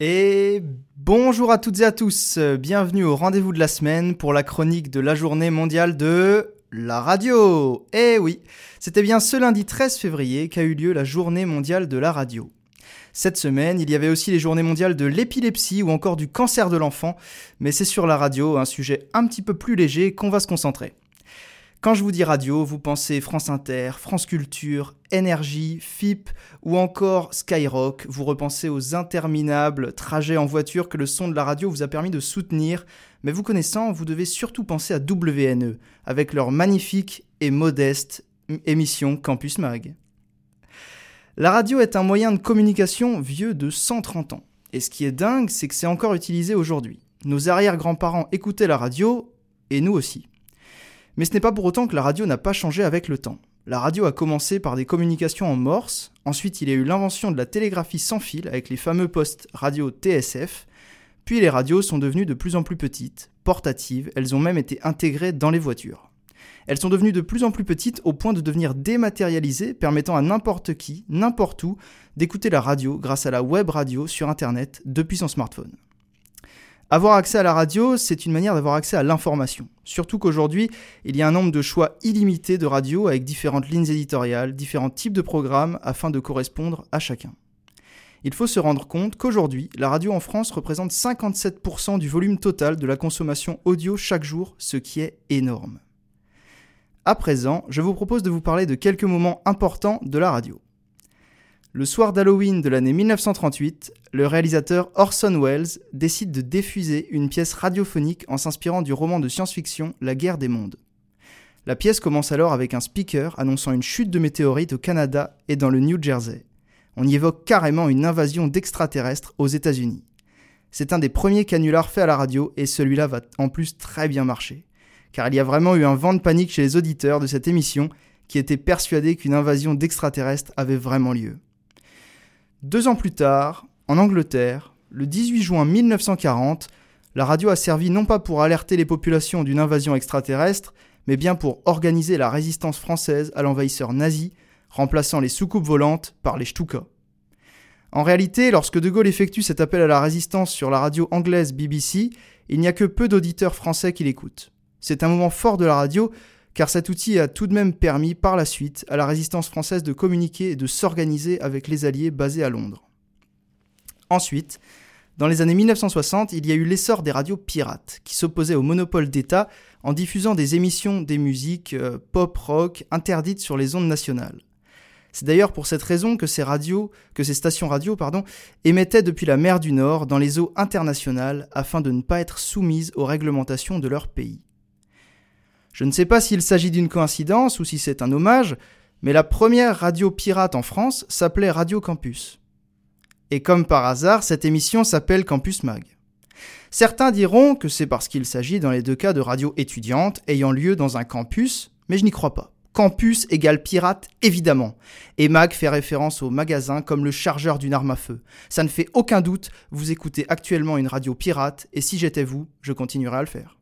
Et bonjour à toutes et à tous, bienvenue au rendez-vous de la semaine pour la chronique de la journée mondiale de la radio. Eh oui, c'était bien ce lundi 13 février qu'a eu lieu la journée mondiale de la radio. Cette semaine, il y avait aussi les journées mondiales de l'épilepsie ou encore du cancer de l'enfant, mais c'est sur la radio, un sujet un petit peu plus léger qu'on va se concentrer. Quand je vous dis radio, vous pensez France Inter, France Culture, Énergie, FIP ou encore Skyrock. Vous repensez aux interminables trajets en voiture que le son de la radio vous a permis de soutenir. Mais vous connaissant, vous devez surtout penser à WNE, avec leur magnifique et modeste émission Campus Mag. La radio est un moyen de communication vieux de 130 ans. Et ce qui est dingue, c'est que c'est encore utilisé aujourd'hui. Nos arrière-grands-parents écoutaient la radio, et nous aussi. Mais ce n'est pas pour autant que la radio n'a pas changé avec le temps. La radio a commencé par des communications en morse, ensuite il y a eu l'invention de la télégraphie sans fil avec les fameux postes radio TSF, puis les radios sont devenues de plus en plus petites, portatives, elles ont même été intégrées dans les voitures. Elles sont devenues de plus en plus petites au point de devenir dématérialisées, permettant à n'importe qui, n'importe où, d'écouter la radio grâce à la web radio sur Internet depuis son smartphone. Avoir accès à la radio, c'est une manière d'avoir accès à l'information. Surtout qu'aujourd'hui, il y a un nombre de choix illimité de radios avec différentes lignes éditoriales, différents types de programmes afin de correspondre à chacun. Il faut se rendre compte qu'aujourd'hui, la radio en France représente 57% du volume total de la consommation audio chaque jour, ce qui est énorme. À présent, je vous propose de vous parler de quelques moments importants de la radio. Le soir d'Halloween de l'année 1938, le réalisateur Orson Welles décide de diffuser une pièce radiophonique en s'inspirant du roman de science-fiction La guerre des mondes. La pièce commence alors avec un speaker annonçant une chute de météorites au Canada et dans le New Jersey. On y évoque carrément une invasion d'extraterrestres aux États-Unis. C'est un des premiers canulars faits à la radio et celui-là va en plus très bien marcher. Car il y a vraiment eu un vent de panique chez les auditeurs de cette émission qui étaient persuadés qu'une invasion d'extraterrestres avait vraiment lieu. Deux ans plus tard, en Angleterre, le 18 juin 1940, la radio a servi non pas pour alerter les populations d'une invasion extraterrestre, mais bien pour organiser la résistance française à l'envahisseur nazi, remplaçant les soucoupes volantes par les Stuka. En réalité, lorsque De Gaulle effectue cet appel à la résistance sur la radio anglaise BBC, il n'y a que peu d'auditeurs français qui l'écoutent. C'est un moment fort de la radio car cet outil a tout de même permis par la suite à la résistance française de communiquer et de s'organiser avec les Alliés basés à Londres. Ensuite, dans les années 1960, il y a eu l'essor des radios pirates, qui s'opposaient au monopole d'État en diffusant des émissions des musiques euh, pop-rock interdites sur les ondes nationales. C'est d'ailleurs pour cette raison que ces radios, que ces stations radio, émettaient depuis la mer du Nord dans les eaux internationales afin de ne pas être soumises aux réglementations de leur pays. Je ne sais pas s'il s'agit d'une coïncidence ou si c'est un hommage, mais la première radio pirate en France s'appelait Radio Campus. Et comme par hasard, cette émission s'appelle Campus Mag. Certains diront que c'est parce qu'il s'agit dans les deux cas de radio étudiante ayant lieu dans un campus, mais je n'y crois pas. Campus égale pirate, évidemment. Et mag fait référence au magasin comme le chargeur d'une arme à feu. Ça ne fait aucun doute, vous écoutez actuellement une radio pirate, et si j'étais vous, je continuerais à le faire.